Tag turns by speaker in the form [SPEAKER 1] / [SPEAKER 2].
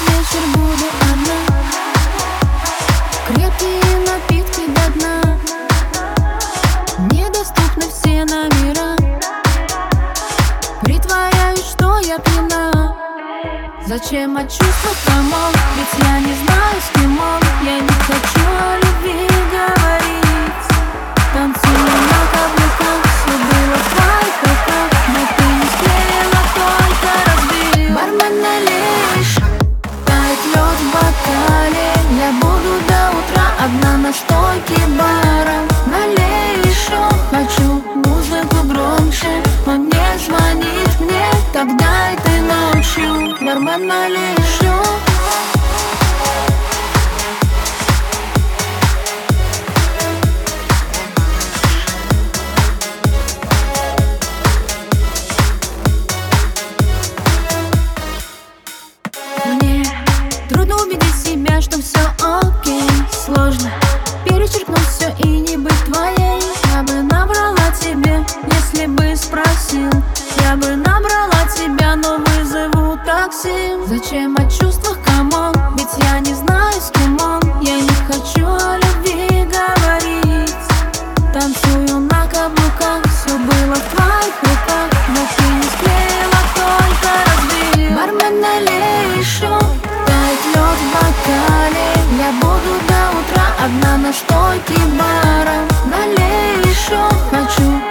[SPEAKER 1] Вечер буду одна. Крепкие напитки до дна. Недоступны все номера. Притворяюсь, что я пьяна. Зачем от чувства комол? Ведь я не знаю, с кем он. Я не хочу о любви на стойке бара. Налей еще Хочу музыку громче. Он не звонит мне Тогда этой ночью Бармен налей трудно убедить себя, что все окей. Сложно перечеркнуть все и не быть твоей. Я бы набрала тебе, если бы спросил. Я бы набрала тебя, но вызову такси. Зачем о чувствах, come on? Ведь я не знаю, с кем он на стойке бара Налей еще, хочу